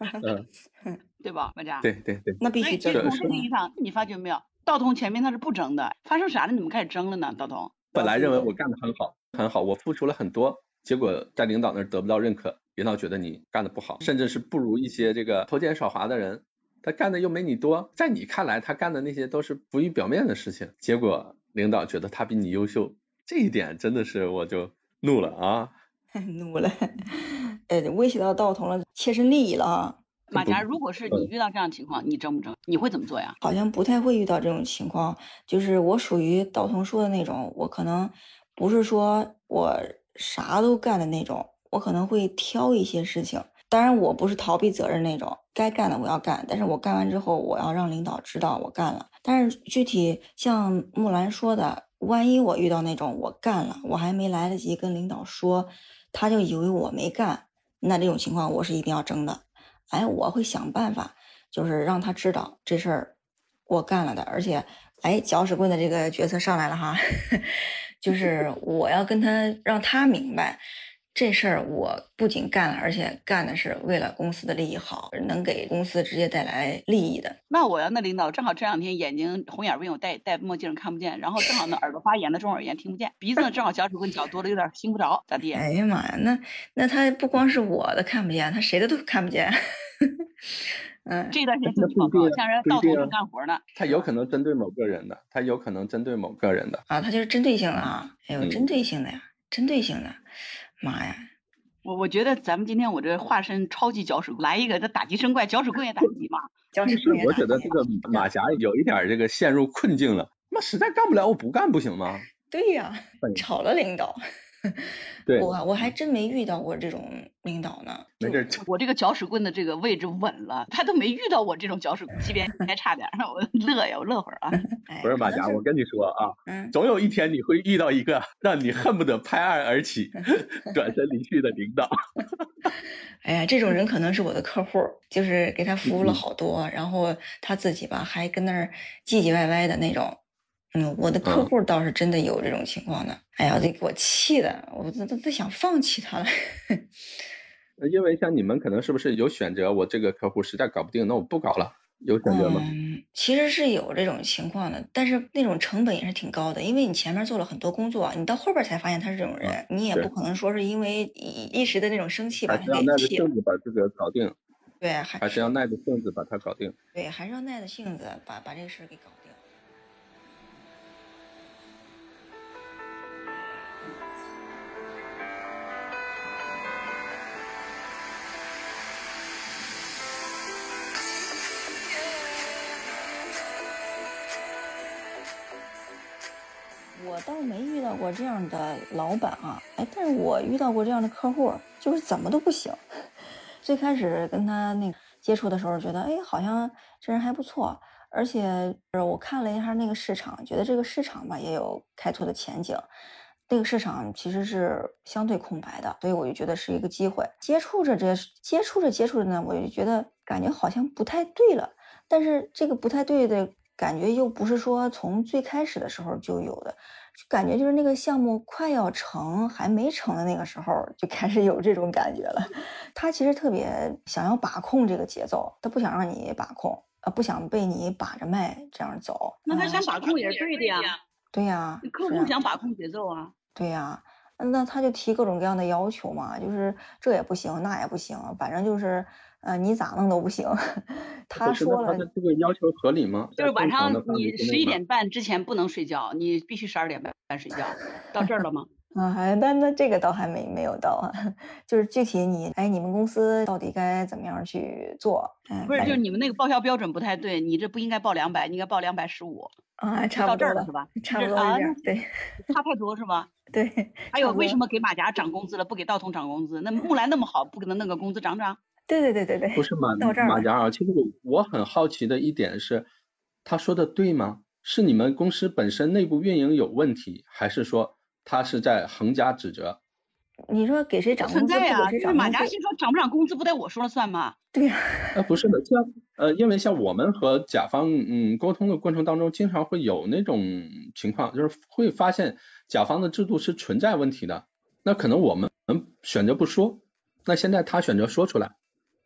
嗯，对吧，大家？对对对。那必须争。从这个意义上，你发觉没有？道通前面他是不争的，发生啥了？你们开始争了呢？道通。本来认为我干的很好，很好，我付出了很多，结果在领导那儿得不到认可，领导觉得你干的不好，甚至是不如一些这个偷奸耍滑的人，他干的又没你多，在你看来他干的那些都是浮于表面的事情，结果领导觉得他比你优秀，这一点真的是我就怒了啊，怒了，呃，威胁到道统了，切身利益了啊。马甲，如果是你遇到这样情况，你争不争？你会怎么做呀？好像不太会遇到这种情况，就是我属于道童说的那种，我可能不是说我啥都干的那种，我可能会挑一些事情。当然，我不是逃避责任那种，该干的我要干，但是我干完之后，我要让领导知道我干了。但是具体像木兰说的，万一我遇到那种我干了，我还没来得及跟领导说，他就以为我没干，那这种情况我是一定要争的。哎，我会想办法，就是让他知道这事儿我干了的，而且，哎，搅屎棍的这个角色上来了哈，就是我要跟他让他明白。这事儿我不仅干了，而且干的是为了公司的利益好，能给公司直接带来利益的。那我要那领导正好这两天眼睛红眼病，我戴戴墨镜看不见，然后正好那耳朵发炎的中耳炎听不见，鼻子呢正好脚趾棍脚多了有点听不着，咋地？哎呀妈呀，那那他不光是我的看不见，他谁的都看不见。嗯，这段时间挺好，像人到头上干活呢。他有可能针对某个人的，他有可能针对某个人的啊，他就是针对性的啊，哎呦，针对性的呀，针对性的。妈呀！我我觉得咱们今天我这化身超级搅屎棍，来一个这打击生怪，搅屎棍也打击嘛。搅屎棍。我觉得这个马甲有一点这个陷入困境了，那实在干不了，我不干不行吗？对呀，吵了领导。对，我我还真没遇到过这种领导呢。没事，我这个搅屎棍的这个位置稳了，他都没遇到我这种搅屎棍，即便还差点，我 乐呀，我乐会儿啊。不是马甲，我跟你说啊，总有一天你会遇到一个让你恨不得拍案而起、转身离去的领导。哎呀，这种人可能是我的客户，就是给他服务了好多，然后他自己吧还跟那儿唧唧歪歪的那种。嗯，我的客户倒是真的有这种情况的。哎呀，这给我气的，我都都都想放弃他了。因为像你们可能是不是有选择？我这个客户实在搞不定，那我不搞了，有选择吗？嗯，其实是有这种情况的，但是那种成本也是挺高的，因为你前面做了很多工作，你到后边才发现他是这种人，你也不可能说是因为一一时的那种生气把他给气了。还是要耐着性子把这个搞定。对，还还是要耐着性子把他搞定。对，还是要耐着性子把把这个事儿给搞。没遇到过这样的老板啊，哎，但是我遇到过这样的客户，就是怎么都不行。最开始跟他那个接触的时候，觉得哎，好像这人还不错，而且我看了一下那个市场，觉得这个市场吧也有开拓的前景。那个市场其实是相对空白的，所以我就觉得是一个机会。接触着这接触着接触着呢，我就觉得感觉好像不太对了，但是这个不太对的感觉又不是说从最开始的时候就有的。就感觉就是那个项目快要成还没成的那个时候，就开始有这种感觉了。他其实特别想要把控这个节奏，他不想让你把控，呃，不想被你把着脉这样走。那他想把控也是对的呀。对呀，客户想把控节奏啊。对呀，那他就提各种各样的要求嘛，就是这也不行，那也不行，反正就是。呃，你咋弄都不行。他说了，这个要求合理吗？就是晚上你十一点半之前不能睡觉，你必须十二点半睡觉。到这儿了吗？啊，还那那这个倒还没没有到啊，就是具体你哎，你们公司到底该怎么样去做？不是，就是你们那个报销标准不太对，你这不应该报两百，你应该报两百十五。啊，差不多了是吧？差不多一点，对，差太多是吧？对。还有为什么给马甲涨工资了，不给道童涨工资？那木兰那么好，不给他弄个工资涨涨？对对对对对，不是马马甲啊，其实我我很好奇的一点是，他说的对吗？是你们公司本身内部运营有问题，还是说他是在横加指责？你说给谁涨工资？存在呀，就是马甲先说涨不涨工资不得我说了算吗？对呀，呃不是的，像呃因为像我们和甲方嗯沟通的过程当中，经常会有那种情况，就是会发现甲方的制度是存在问题的，那可能我们选择不说，那现在他选择说出来。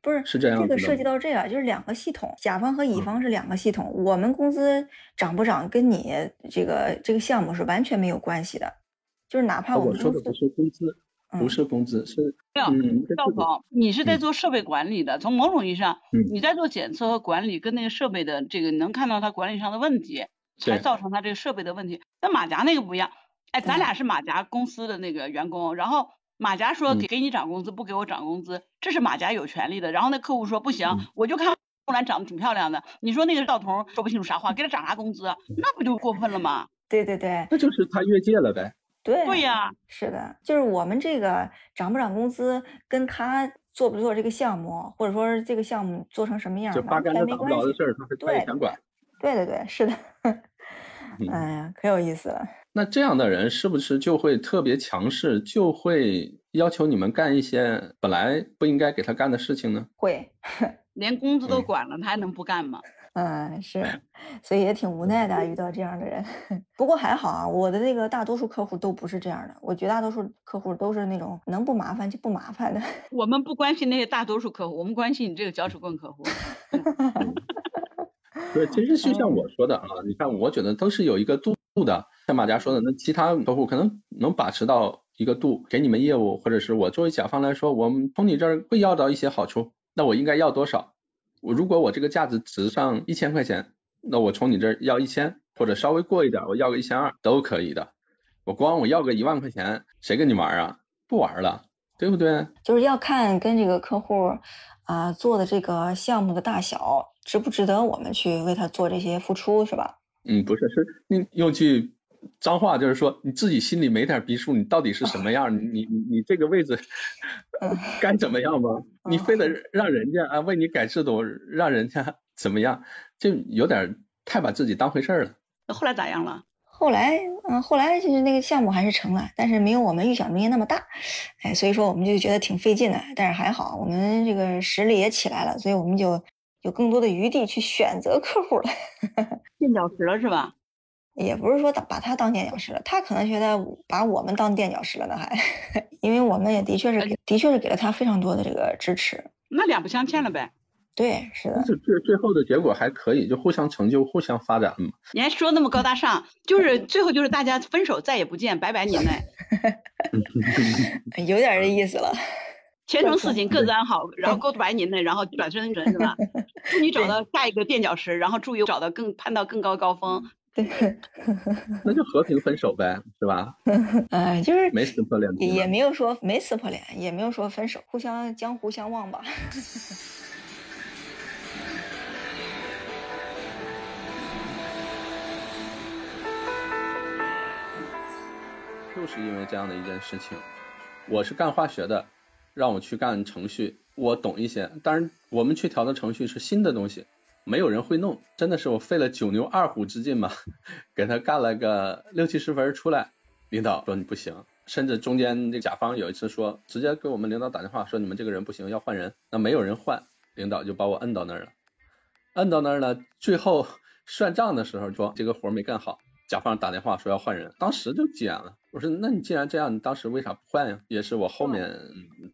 不是是这样，这个涉及到这个，就是两个系统，甲方和乙方是两个系统。我们工资涨不涨，跟你这个这个项目是完全没有关系的。就是哪怕我们说的不是工资，不是工资，是这样。赵总，你是在做设备管理的，从某种意义上，你在做检测和管理，跟那个设备的这个能看到它管理上的问题，才造成它这个设备的问题。但马甲那个不一样，哎，咱俩是马甲公司的那个员工，然后。马甲说给给你涨工资，不给我涨工资，这是马甲有权利的。然后那客户说不行，我就看木兰长得挺漂亮的。你说那个赵彤说不清楚啥话，给他涨啥工资，那不就过分了吗？对对对，那就是他越界了呗。对对呀，是的，就是我们这个涨不涨工资，跟他做不做这个项目，或者说这个项目做成什么样，就八竿子打不着的事儿，他是他也想管。对对对，是的。哎呀，可有意思了。那这样的人是不是就会特别强势，就会要求你们干一些本来不应该给他干的事情呢？会，连工资都管了，他还能不干吗？嗯，是，所以也挺无奈的，遇到这样的人。不过还好啊，我的那个大多数客户都不是这样的，我绝大多数客户都是那种能不麻烦就不麻烦的。我们不关心那些大多数客户，我们关心你这个搅屎棍客户。对，其实就像我说的啊，你看，我觉得都是有一个度的。像马佳说的，那其他客户可能能把持到一个度，给你们业务，或者是我作为甲方来说，我们从你这儿会要到一些好处，那我应该要多少？我如果我这个价值值上一千块钱，那我从你这儿要一千，或者稍微过一点，我要个一千二都可以的。我光我要个一万块钱，谁跟你玩啊？不玩了，对不对？就是要看跟这个客户啊做的这个项目的大小。值不值得我们去为他做这些付出，是吧？嗯，不是，是你用句脏话，就是说你自己心里没点逼数，你到底是什么样？你你你这个位置 该怎么样吗？你非得让人家啊为你改制度，让人家 怎么样？就有点太把自己当回事儿了。那后来咋样了？后来，嗯，后来就是那个项目还是成了，但是没有我们预想中间那么大，哎，所以说我们就觉得挺费劲的。但是还好，我们这个实力也起来了，所以我们就。有更多的余地去选择客户了，垫脚石了是吧？也不是说把他当垫脚石了，他可能觉得把我们当垫脚石了呢，还，因为我们也的确是的确是给了他非常多的这个支持。那两不相欠了呗？对，是的。最最后的结果还可以，就互相成就，互相发展嘛。你还说那么高大上，就是最后就是大家分手再也不见，拜拜你们。有点这意思了。前程似锦，各自安好，然后 goodbye 您的，然后转身人是吧？祝你找到下一个垫脚石，然后祝你找到更攀到更高高峰。对，那就和平分手呗，是吧？哎，就是没撕破脸，也没有说没撕破脸，也没有说分手，互相江湖相望吧。就是因为这样的一件事情，我是干化学的。让我去干程序，我懂一些。当然，我们去调的程序是新的东西，没有人会弄。真的是我费了九牛二虎之劲嘛，给他干了个六七十分出来。领导说你不行，甚至中间这甲方有一次说，直接给我们领导打电话说你们这个人不行，要换人。那没有人换，领导就把我摁到那儿了。摁到那儿了，最后 算账的时候说这个活没干好，甲方打电话说要换人，当时就急眼了。我说那你既然这样，你当时为啥不换呀？也是我后面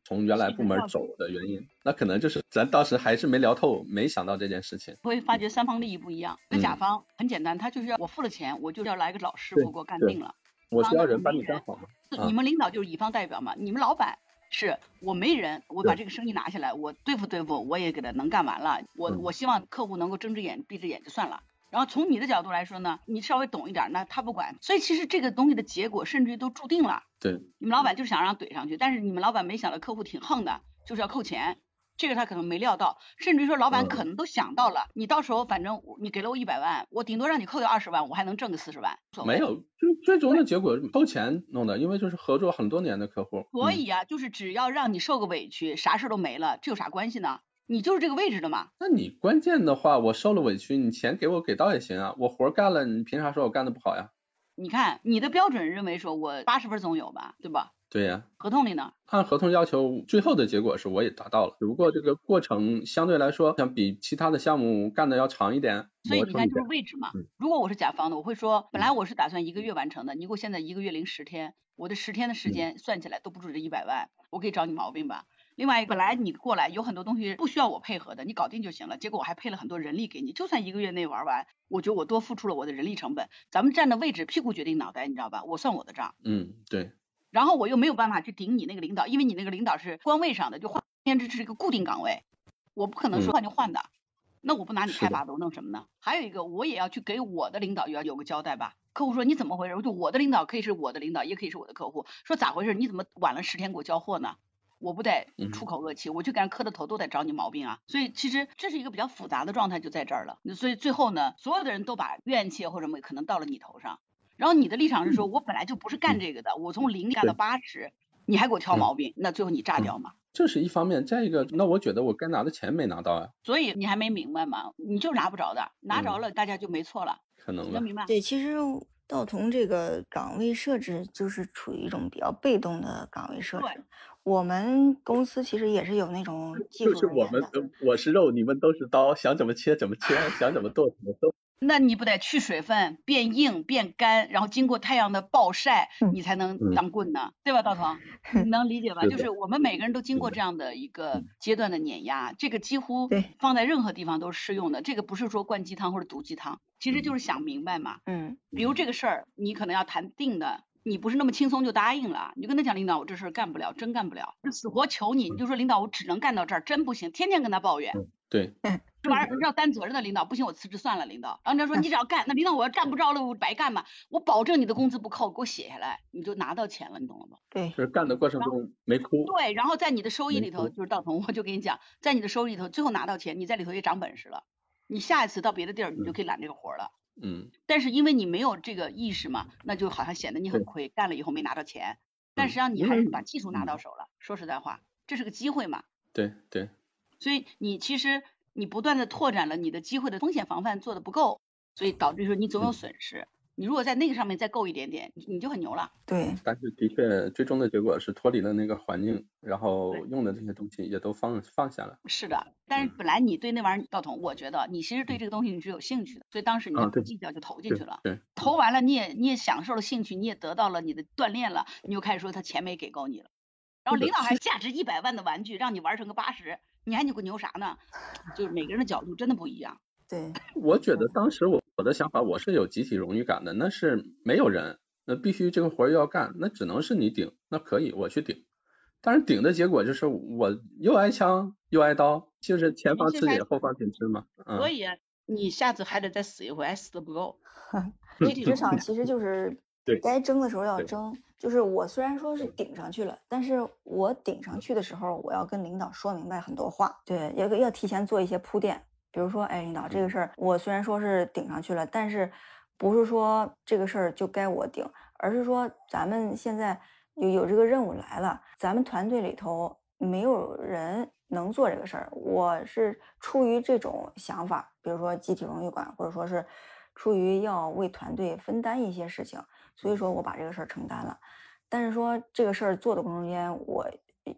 从原来部门走的原因。那可能就是咱当时还是没聊透，没想到这件事情。会发觉三方利益不一样。那甲方很简单，他就是要我付了钱，我就要来个老师傅给我干定了。我需要人把你干好吗？你们领导就是乙方代表嘛，你们老板是我没人，我把这个生意拿下来，我对付对付，我也给他能干完了。我我希望客户能够睁只眼闭只眼就算了。然后从你的角度来说呢，你稍微懂一点，那他不管。所以其实这个东西的结果甚至于都注定了。对，你们老板就是想让怼上去，但是你们老板没想到客户挺横的，就是要扣钱，这个他可能没料到，甚至于说老板可能都想到了，你到时候反正你给了我一百万，我顶多让你扣掉二十万，我还能挣个四十万。没有，就最终的结果扣钱弄的，因为就是合作很多年的客户。所以啊，就是只要让你受个委屈，啥事都没了，这有啥关系呢？你就是这个位置的嘛？那你关键的话，我受了委屈，你钱给我给到也行啊。我活干了，你凭啥说我干的不好呀？你看你的标准认为说我八十分总有吧，对吧？对呀。合同里呢？按合同要求，最后的结果是我也达到了，只不过这个过程相对来说，像比其他的项目干的要长一点。所以你看就是位置嘛。如果我是甲方的，我会说，本来我是打算一个月完成的，你给我现在一个月零十天，我的十天的时间算起来都不止这一百万，我可以找你毛病吧？另外，本来你过来有很多东西不需要我配合的，你搞定就行了。结果我还配了很多人力给你，就算一个月内玩完，我觉得我多付出了我的人力成本。咱们站的位置，屁股决定脑袋，你知道吧？我算我的账。嗯，对。然后我又没有办法去顶你那个领导，因为你那个领导是官位上的，就换编制是一个固定岗位，我不可能说换就换的。那我不拿你开把子，我弄什么呢？还有一个，我也要去给我的领导要有个交代吧。客户说你怎么回事？我就我的领导可以是我的领导，也可以是我的客户。说咋回事？你怎么晚了十天给我交货呢？我不得出口恶气，我就给人磕的头都得找你毛病啊！所以其实这是一个比较复杂的状态，就在这儿了。所以最后呢，所有的人都把怨气或者什么可能到了你头上，然后你的立场是说，我本来就不是干这个的，我从零干到八十，你还给我挑毛病，那最后你炸掉嘛？这是一方面，再一个，那我觉得我该拿的钱没拿到啊。所以你还没明白吗？你就拿不着的，拿着了大家就没错了。可能能明白？对，其实。道童这个岗位设置就是处于一种比较被动的岗位设置。我们公司其实也是有那种技术就是我们我是肉，你们都是刀，想怎么切怎么切，想怎么剁怎么剁。那你不得去水分变硬变干，然后经过太阳的暴晒，你才能当棍呢，对吧，大鹏？你能理解吧？就是我们每个人都经过这样的一个阶段的碾压，这个几乎放在任何地方都是适用的。这个不是说灌鸡汤或者毒鸡汤，其实就是想明白嘛。嗯。比如这个事儿，你可能要谈定的，你不是那么轻松就答应了，你就跟他讲，领导，我这事儿干不了，真干不了，就死活求你，你就说领导，我只能干到这儿，真不行，天天跟他抱怨。对。这玩意儿要担责任的领导不行，我辞职算了。领导，然后他说你只要干，那领导我要干不着了，我白干嘛？我保证你的工资不扣，给我写下来，你就拿到钱了，你懂了吗？对，就是干的过程中没哭。对，然后在你的收益里头，就是道童，我就跟你讲，在你的收益里头，最后拿到钱，你在里头也长本事了。你下一次到别的地儿，你就可以揽这个活了。嗯。但是因为你没有这个意识嘛，那就好像显得你很亏，干了以后没拿到钱。但实际上你还是把技术拿到手了。说实在话，这是个机会嘛。对对。所以你其实。你不断的拓展了你的机会的风险防范做的不够，所以导致说你总有损失。你如果在那个上面再够一点点，你就很牛了。对。但是的确，最终的结果是脱离了那个环境，然后用的这些东西也都放放下了。是的，但是本来你对那玩意儿道同，我觉得你其实对这个东西你是有兴趣的，所以当时你就不计较就投进去了。对。投完了你也你也享受了兴趣，你也得到了你的锻炼了，你就开始说他钱没给够你了，然后领导还价值一百万的玩具让你玩成个八十。你还牛个牛啥呢？就是每个人的角度真的不一样。对，我觉得当时我我的想法我是有集体荣誉感的，那是没有人，那必须这个活儿要干，那只能是你顶，那可以我去顶，但是顶的结果就是我又挨枪又挨刀，就是前方吃紧后方紧吃嘛。所以你下次还得再死一回，还死的不够。职场其实就是 该争的时候要争。就是我虽然说是顶上去了，但是我顶上去的时候，我要跟领导说明白很多话，对，要要提前做一些铺垫。比如说，哎，领导这个事儿，我虽然说是顶上去了，但是不是说这个事儿就该我顶，而是说咱们现在有有这个任务来了，咱们团队里头没有人能做这个事儿，我是出于这种想法，比如说集体荣誉感，或者说是出于要为团队分担一些事情。所以说我把这个事儿承担了，但是说这个事儿做的过程中间，我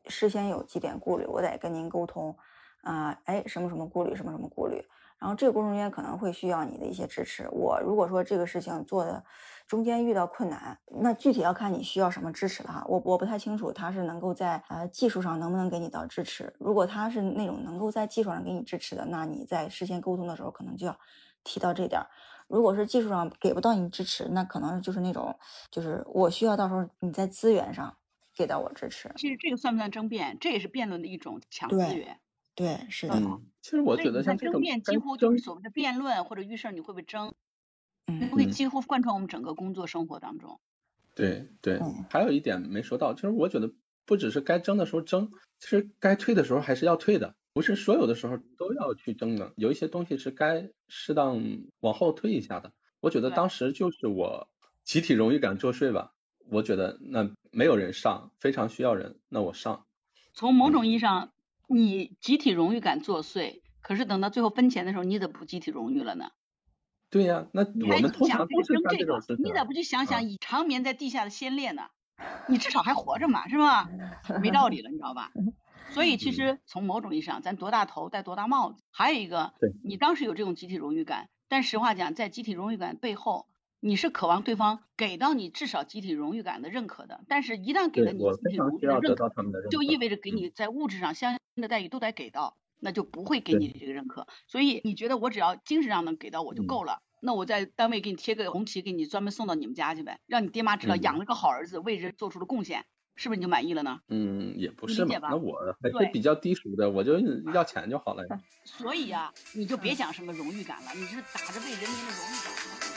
事先有几点顾虑，我得跟您沟通，啊，哎，什么什么顾虑，什么什么顾虑，然然后这个过程中间可能会需要你的一些支持。我如果说这个事情做的中间遇到困难，那具体要看你需要什么支持了哈。我我不太清楚他是能够在呃技术上能不能给你到支持。如果他是那种能够在技术上给你支持的，那你在事先沟通的时候可能就要提到这点儿。如果是技术上给不到你支持，那可能就是那种就是我需要到时候你在资源上给到我支持。其实这个算不算争辩？这也是辩论的一种强资源。对，是的。其实我觉得像争辩几乎就是所谓的辩论或者遇事儿，你会不会争？嗯，会几乎贯穿我们整个工作生活当中。对对，还有一点没说到，其实我觉得不只是该争的时候争，其实该退的时候还是要退的，不是所有的时候都要去争的。有一些东西是该适当往后退一下的。我觉得当时就是我集体荣誉感作祟吧，我觉得那没有人上，非常需要人，那我上。从某种意义上。你集体荣誉感作祟，可是等到最后分钱的时候，你怎么不集体荣誉了呢？对呀，那我们通常都是干这种事你咋不去想想已长眠在地下的先烈呢？你至少还活着嘛，是吧？没道理了，你知道吧？所以其实从某种意义上，咱多大头戴多大帽子。还有一个，你当时有这种集体荣誉感，但实话讲，在集体荣誉感背后。你是渴望对方给到你至少集体荣誉感的认可的，但是一旦给了你集体荣誉的认可，就意味着给你在物质上相应的待遇都得给到，那就不会给你这个认可。所以你觉得我只要精神上能给到我就够了，那我在单位给你贴个红旗，给你专门送到你们家去呗，让你爹妈知道养了个好儿子，为人做出了贡献，是不是你就满意了呢？嗯，也不是嘛，那我还是比较低俗的，我就要钱就好了呀。所以啊，你就别讲什么荣誉感了，你是打着为人民的荣誉感。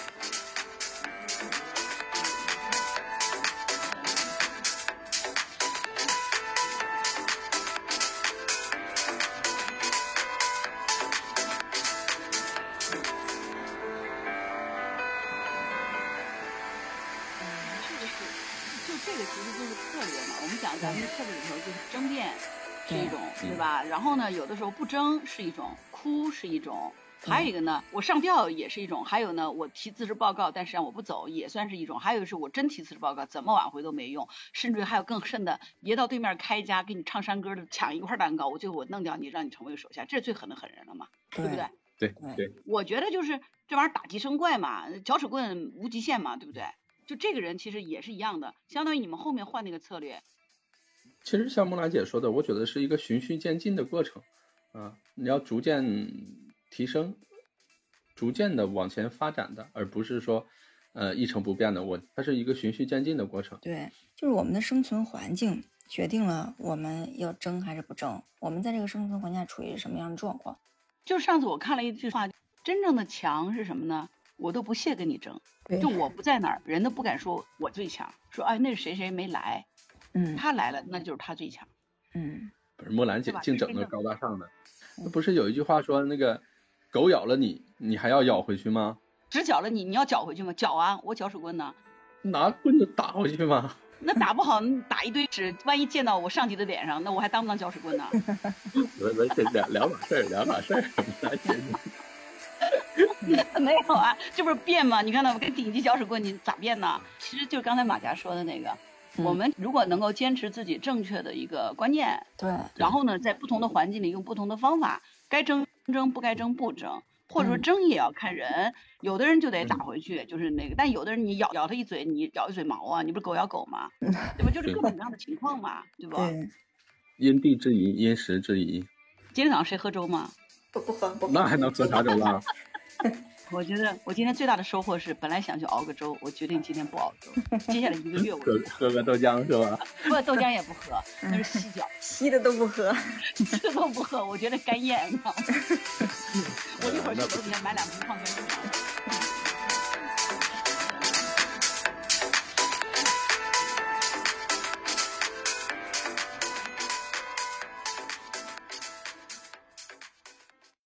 后呢，有的时候不争是一种，哭是一种，还有一个呢，我上吊也是一种，还有呢，我提辞职报告，但实际上我不走也算是一种，还有是我真提辞职报告，怎么挽回都没用，甚至还有更甚的，别到对面开一家给你唱山歌的，抢一块蛋糕，我最后我弄掉你，让你成为手下，这是最狠的狠人了嘛，对不对？对对，我觉得就是这玩意儿打击生怪嘛，搅屎棍无极限嘛，对不对？就这个人其实也是一样的，相当于你们后面换那个策略。其实像木兰姐说的，我觉得是一个循序渐进的过程啊，你要逐渐提升，逐渐的往前发展的，而不是说呃一成不变的。我它是一个循序渐进的过程。对，就是我们的生存环境决定了我们要争还是不争，我们在这个生存环境下处于什么样的状况。就上次我看了一句话，真正的强是什么呢？我都不屑跟你争，就我不在哪儿，人都不敢说我最强，说哎那是谁谁没来。嗯，他来了，那就是他最强。嗯，不是木兰姐净整那高大上的，那不是有一句话说那个狗咬了你，你还要咬回去吗？只咬了你，你要搅回去吗？搅啊，我搅屎棍呢。拿棍子打回去吗？那打不好，打一堆屎，万一溅到我上级的脸上，那我还当不当搅屎棍呢？没没这两两码事儿，两码事儿。没有啊，这不是变吗？你看到我跟顶级搅屎棍，你咋变呢？其实就是刚才马甲说的那个。我们如果能够坚持自己正确的一个观念，对，然后呢，在不同的环境里用不同的方法，该争争，不该争不争，或者说争也要看人，有的人就得打回去，就是那个，但有的人你咬咬他一嘴，你咬一嘴毛啊，你不是狗咬狗吗？对吧？就是各种各样的情况嘛，对不？因地制宜，因时制宜。今天早上谁喝粥吗？不不喝，不喝。那还能喝啥粥啊？我觉得我今天最大的收获是，本来想去熬个粥，我决定今天不熬粥。接下来一个月我 喝喝个豆浆是吧？不，豆浆也不喝，那是稀脚，稀的都不喝，稀的都不喝，我觉得干咽。我一会儿去楼底下买两瓶矿泉水。